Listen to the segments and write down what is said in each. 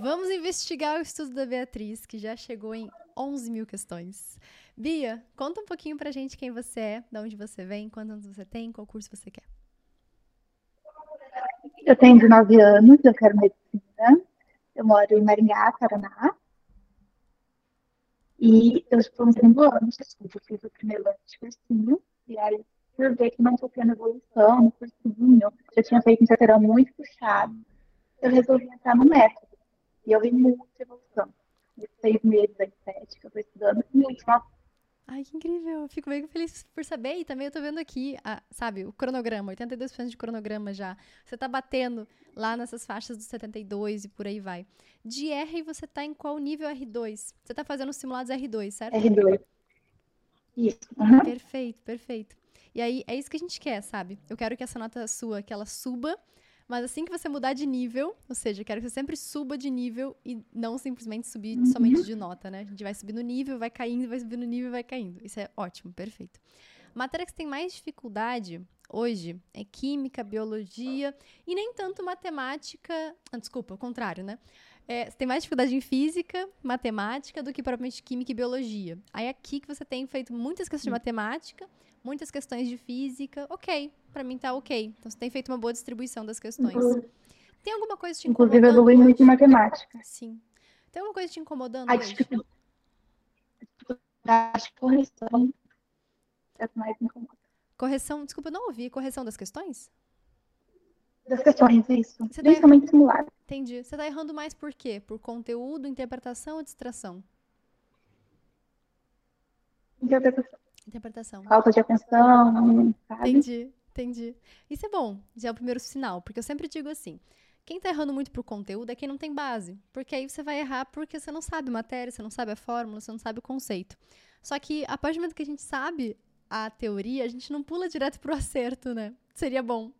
Vamos investigar o estudo da Beatriz, que já chegou em 11 mil questões. Bia, conta um pouquinho pra gente quem você é, de onde você vem, quantos anos você tem, qual curso você quer. Eu tenho 19 anos, eu quero medicina. Eu moro em Maringá, Paraná. E eu estou no segundo ano de estudo. Eu fiz o primeiro ano de cursinho. E aí, por ver que não estou tendo evolução no cursinho, já tinha feito um terceirão muito puxado, eu resolvi entrar no método. E eu vi muita evolução. Nesses seis meses da estética, eu estou estudando muito. Ai, que incrível. Eu fico bem feliz por saber. E também eu tô vendo aqui, a, sabe, o cronograma, 82% de cronograma já. Você tá batendo lá nessas faixas dos 72 e por aí vai. De R, você tá em qual nível R2? Você tá fazendo os simulados R2, certo? R2. Isso. Uhum. Perfeito, perfeito. E aí, é isso que a gente quer, sabe? Eu quero que essa nota sua, que ela suba mas assim que você mudar de nível, ou seja, quero que você sempre suba de nível e não simplesmente subir uhum. somente de nota, né? A gente vai subindo nível, vai caindo, vai subindo nível, vai caindo. Isso é ótimo, perfeito. Matéria que você tem mais dificuldade hoje é química, biologia e nem tanto matemática. Ah, desculpa, o contrário, né? É, você tem mais dificuldade em física, matemática do que propriamente química e biologia. Aí é aqui que você tem feito muitas questões de matemática muitas questões de física, ok, para mim tá ok. Então você tem feito uma boa distribuição das questões. Tem alguma coisa te incomodando? Inclusive, evolui muito em matemática. Sim. Tem alguma coisa te incomodando? A dificuldade de correção é mais incomoda. Correção, desculpa, eu não ouvi. Correção das questões? Das questões, é isso. Você tá Principalmente tá... simulado. Entendi. Você tá errando mais por quê? Por conteúdo, interpretação ou distração? Interpretação. Interpretação. Falta de atenção, sabe? Entendi, entendi. Isso é bom, já é o primeiro sinal, porque eu sempre digo assim: quem tá errando muito pro conteúdo é quem não tem base. Porque aí você vai errar porque você não sabe matéria, você não sabe a fórmula, você não sabe o conceito. Só que a partir do momento que a gente sabe a teoria, a gente não pula direto pro acerto, né? Seria bom.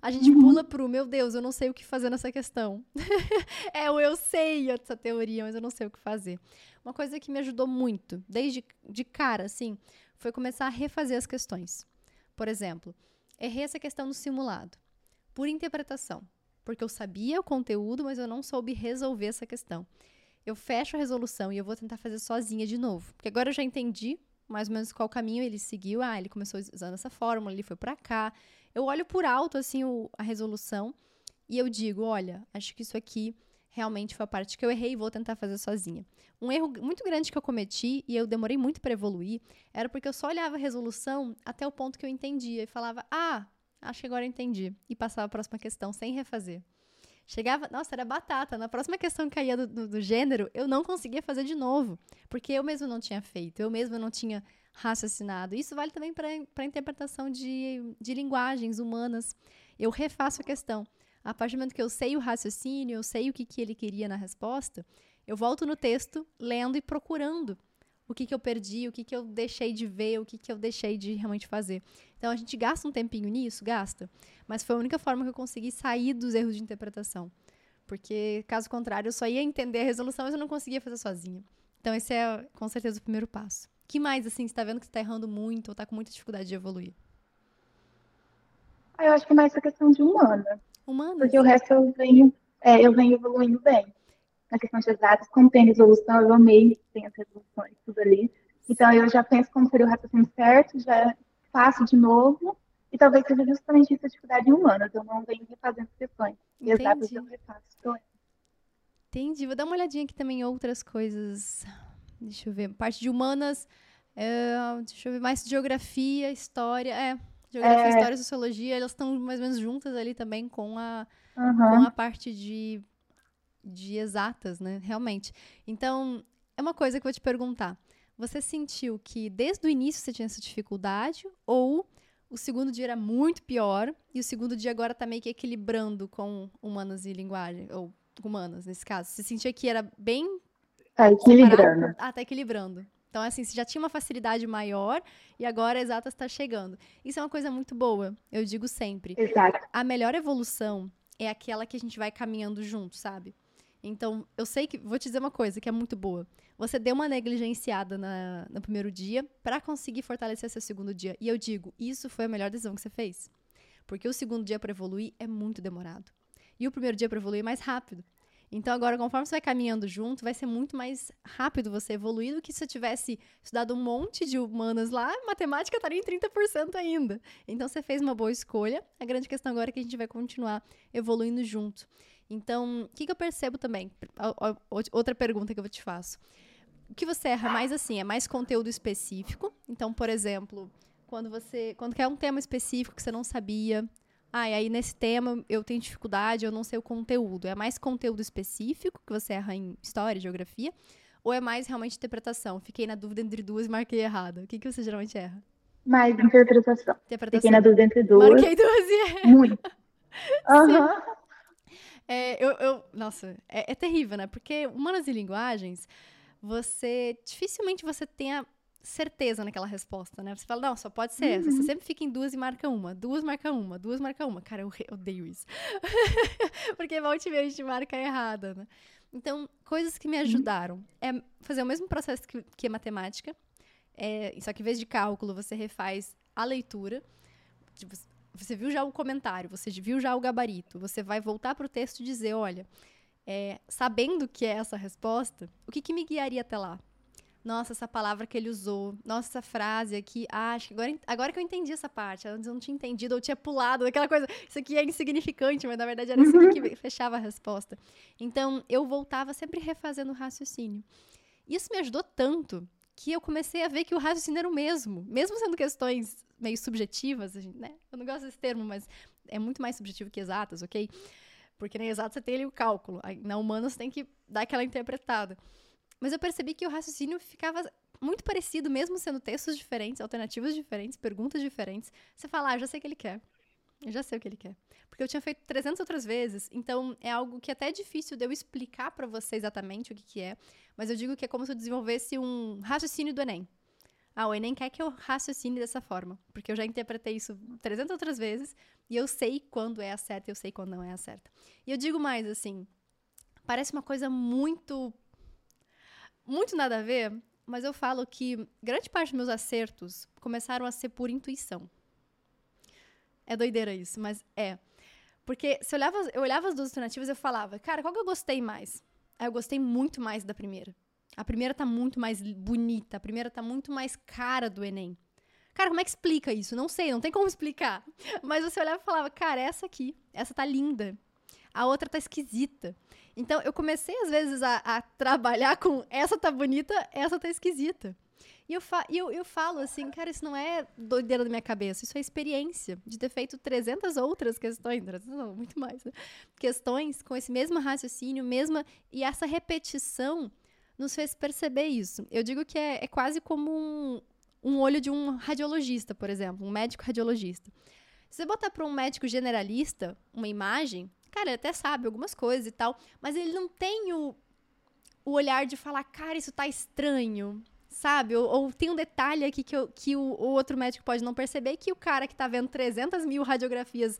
A gente uhum. pula pro, meu Deus, eu não sei o que fazer nessa questão. é o eu sei essa teoria, mas eu não sei o que fazer. Uma coisa que me ajudou muito, desde de cara, assim, foi começar a refazer as questões. Por exemplo, errei essa questão no simulado, por interpretação, porque eu sabia o conteúdo, mas eu não soube resolver essa questão. Eu fecho a resolução e eu vou tentar fazer sozinha de novo, porque agora eu já entendi mais ou menos qual caminho ele seguiu. Ah, ele começou usando essa fórmula, ele foi para cá. Eu olho por alto assim o, a resolução e eu digo, olha, acho que isso aqui realmente foi a parte que eu errei e vou tentar fazer sozinha. Um erro muito grande que eu cometi e eu demorei muito para evoluir era porque eu só olhava a resolução até o ponto que eu entendia e falava: "Ah, acho que agora eu entendi" e passava a próxima questão sem refazer. Chegava, nossa, era batata. Na próxima questão que caía do, do, do gênero, eu não conseguia fazer de novo, porque eu mesmo não tinha feito, eu mesmo não tinha raciocinado. Isso vale também para a interpretação de, de linguagens humanas. Eu refaço a questão. A partir do momento que eu sei o raciocínio, eu sei o que, que ele queria na resposta, eu volto no texto, lendo e procurando o que, que eu perdi, o que, que eu deixei de ver, o que, que eu deixei de realmente fazer. Então a gente gasta um tempinho nisso, gasta. Mas foi a única forma que eu consegui sair dos erros de interpretação. Porque, caso contrário, eu só ia entender a resolução, mas eu não conseguia fazer sozinha. Então, esse é, com certeza, o primeiro passo. Que mais, assim, você está vendo que você está errando muito ou está com muita dificuldade de evoluir? Ah, eu acho que é mais a questão de humana. Humanas? Porque o resto eu venho, é, eu venho evoluindo bem. Na questão de exatas, como tem resolução, eu amei que tem as resoluções, tudo ali. Então eu já penso como seria o raciocínio certo, já faço de novo. E talvez seja justamente isso a dificuldade em humanas. Eu não venho refazendo questões. E exatas eu refaço. Entendi. Vou dar uma olhadinha aqui também em outras coisas. Deixa eu ver. Parte de humanas. É, deixa eu ver mais geografia, história. É, Geografia, é... História e Sociologia, elas estão mais ou menos juntas ali também com a, uhum. com a parte de, de exatas, né? Realmente. Então, é uma coisa que eu vou te perguntar. Você sentiu que desde o início você tinha essa dificuldade ou o segundo dia era muito pior e o segundo dia agora está meio que equilibrando com humanas e linguagem, ou humanas nesse caso? Você sentia que era bem. Tá equilibrando. Ah, tá equilibrando. Então, assim, você já tinha uma facilidade maior e agora a exata está chegando. Isso é uma coisa muito boa, eu digo sempre. Exato. A melhor evolução é aquela que a gente vai caminhando junto, sabe? Então, eu sei que. Vou te dizer uma coisa que é muito boa. Você deu uma negligenciada na, no primeiro dia para conseguir fortalecer seu segundo dia. E eu digo, isso foi a melhor decisão que você fez. Porque o segundo dia para evoluir é muito demorado. E o primeiro dia para evoluir é mais rápido. Então, agora, conforme você vai caminhando junto, vai ser muito mais rápido você evoluir do que se você tivesse estudado um monte de humanas lá, matemática estaria em 30% ainda. Então, você fez uma boa escolha. A grande questão agora é que a gente vai continuar evoluindo junto. Então, o que, que eu percebo também? Outra pergunta que eu te faço. O que você erra mais assim? É mais conteúdo específico? Então, por exemplo, quando você. Quando quer um tema específico que você não sabia, ah, e aí nesse tema eu tenho dificuldade, eu não sei o conteúdo. É mais conteúdo específico que você erra em história, geografia? Ou é mais realmente interpretação? Fiquei na dúvida entre duas e marquei errado. O que, que você geralmente erra? Mais interpretação. interpretação. Fiquei na dúvida entre duas. Marquei duas e erra. Muito. Aham. Uhum. É, eu, eu, nossa, é, é, terrível, né? Porque humanas e linguagens, você dificilmente você tenha certeza naquela resposta, né? Você fala, não, só pode ser uhum. essa. Você uhum. sempre fica em duas e marca uma, duas marca uma, duas marca uma. Cara, eu odeio isso. Porque volte a gente marca errada, né? Então, coisas que me uhum. ajudaram é fazer o mesmo processo que, que a matemática, é, só que em vez de cálculo, você refaz a leitura. Tipo, você viu já o comentário, você viu já o gabarito, você vai voltar para o texto e dizer, olha, é, sabendo que é essa resposta, o que, que me guiaria até lá? Nossa, essa palavra que ele usou, nossa, essa frase aqui, ah, acho que agora, agora que eu entendi essa parte, antes eu não tinha entendido, eu tinha pulado, aquela coisa, isso aqui é insignificante, mas na verdade era isso uhum. que fechava a resposta. Então, eu voltava sempre refazendo o raciocínio. Isso me ajudou tanto que eu comecei a ver que o raciocínio era o mesmo, mesmo sendo questões meio subjetivas, né? Eu não gosto desse termo, mas é muito mais subjetivo que exatas, ok? Porque na exato você tem ali o cálculo, na humana você tem que dar aquela interpretada. Mas eu percebi que o raciocínio ficava muito parecido, mesmo sendo textos diferentes, alternativas diferentes, perguntas diferentes. Você fala, ah, já sei o que ele quer. Eu já sei o que ele quer. Porque eu tinha feito 300 outras vezes, então é algo que até é difícil de eu explicar para você exatamente o que, que é, mas eu digo que é como se eu desenvolvesse um raciocínio do Enem. Ah, o Enem quer que eu raciocine dessa forma, porque eu já interpretei isso 300 outras vezes e eu sei quando é a certa e eu sei quando não é a certa. E eu digo mais assim, parece uma coisa muito muito nada a ver, mas eu falo que grande parte dos meus acertos começaram a ser por intuição. É doideira isso, mas é. Porque se eu olhava, eu olhava as duas alternativas eu falava, cara, qual que eu gostei mais? Aí eu gostei muito mais da primeira. A primeira tá muito mais bonita, a primeira tá muito mais cara do Enem. Cara, como é que explica isso? Não sei, não tem como explicar. Mas você olhava e falava, cara, essa aqui, essa tá linda. A outra tá esquisita. Então, eu comecei, às vezes, a, a trabalhar com essa tá bonita, essa tá esquisita. E eu, fa eu, eu falo assim, cara, isso não é doideira da minha cabeça, isso é experiência de ter feito 300 outras questões, não, muito mais, né? questões com esse mesmo raciocínio, mesma e essa repetição nos fez perceber isso. Eu digo que é, é quase como um, um olho de um radiologista, por exemplo, um médico radiologista. Se você botar para um médico generalista uma imagem, Cara, ele até sabe algumas coisas e tal, mas ele não tem o, o olhar de falar, cara, isso tá estranho, sabe? Ou, ou tem um detalhe aqui que, eu, que o, o, outro médico pode não perceber que o cara que tá vendo 300 mil radiografias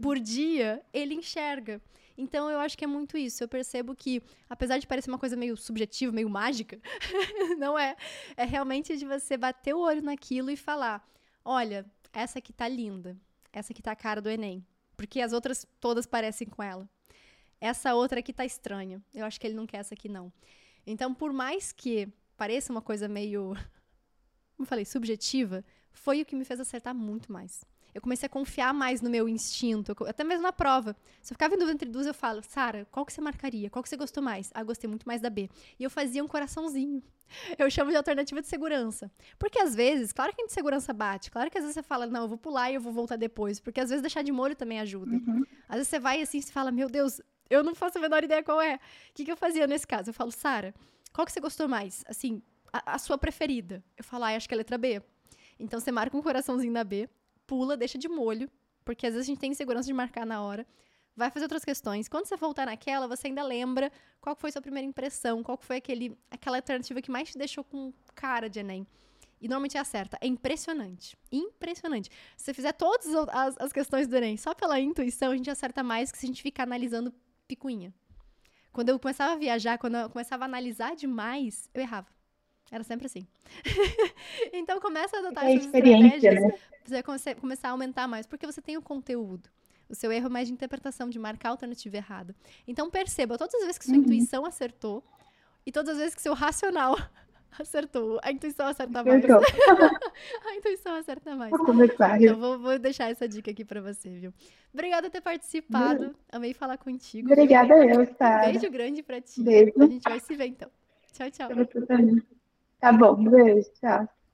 por dia, ele enxerga. Então eu acho que é muito isso. Eu percebo que, apesar de parecer uma coisa meio subjetiva, meio mágica, não é. É realmente de você bater o olho naquilo e falar: olha, essa aqui tá linda. Essa aqui tá a cara do Enem porque as outras todas parecem com ela. Essa outra aqui tá estranha. Eu acho que ele não quer essa aqui, não. Então, por mais que pareça uma coisa meio, como eu falei, subjetiva, foi o que me fez acertar muito mais eu comecei a confiar mais no meu instinto, até mesmo na prova. Se eu ficava em dúvida entre duas, eu falo, Sara, qual que você marcaria? Qual que você gostou mais? Ah, gostei muito mais da B. E eu fazia um coraçãozinho. Eu chamo de alternativa de segurança. Porque às vezes, claro que a gente segurança bate, claro que às vezes você fala, não, eu vou pular e eu vou voltar depois, porque às vezes deixar de molho também ajuda. Uhum. Às vezes você vai assim e fala, meu Deus, eu não faço a menor ideia qual é. O que, que eu fazia nesse caso? Eu falo, Sara, qual que você gostou mais? Assim, a, a sua preferida. Eu falo, ah, acho que é a letra B. Então você marca um coraçãozinho na B, pula, deixa de molho, porque às vezes a gente tem insegurança de marcar na hora. Vai fazer outras questões. Quando você voltar naquela, você ainda lembra qual foi sua primeira impressão, qual foi aquele, aquela alternativa que mais te deixou com cara de Enem. E normalmente é a certa. É impressionante. Impressionante. Se você fizer todas as, as questões do Enem só pela intuição, a gente acerta mais que se a gente ficar analisando picuinha. Quando eu começava a viajar, quando eu começava a analisar demais, eu errava. Era sempre assim. então começa a adotar é essas estratégias né? você começar a aumentar mais, porque você tem o conteúdo. O seu erro é mais de interpretação, de marcar a alternativa errada. Então perceba, todas as vezes que sua Uhum. intuição acertou e todas as vezes que seu racional acertou, a intuição acerta mais. A intuição acerta mais. Vou. Então vou, vou deixar essa dica aqui pra você, viu? Obrigada por ter participado. Amei falar contigo. viu? Obrigada eu, Um Sara. beijo grande pra ti. Beijo. A gente vai se ver então. Tchau, tchau. Tá bom, beijo, tchau.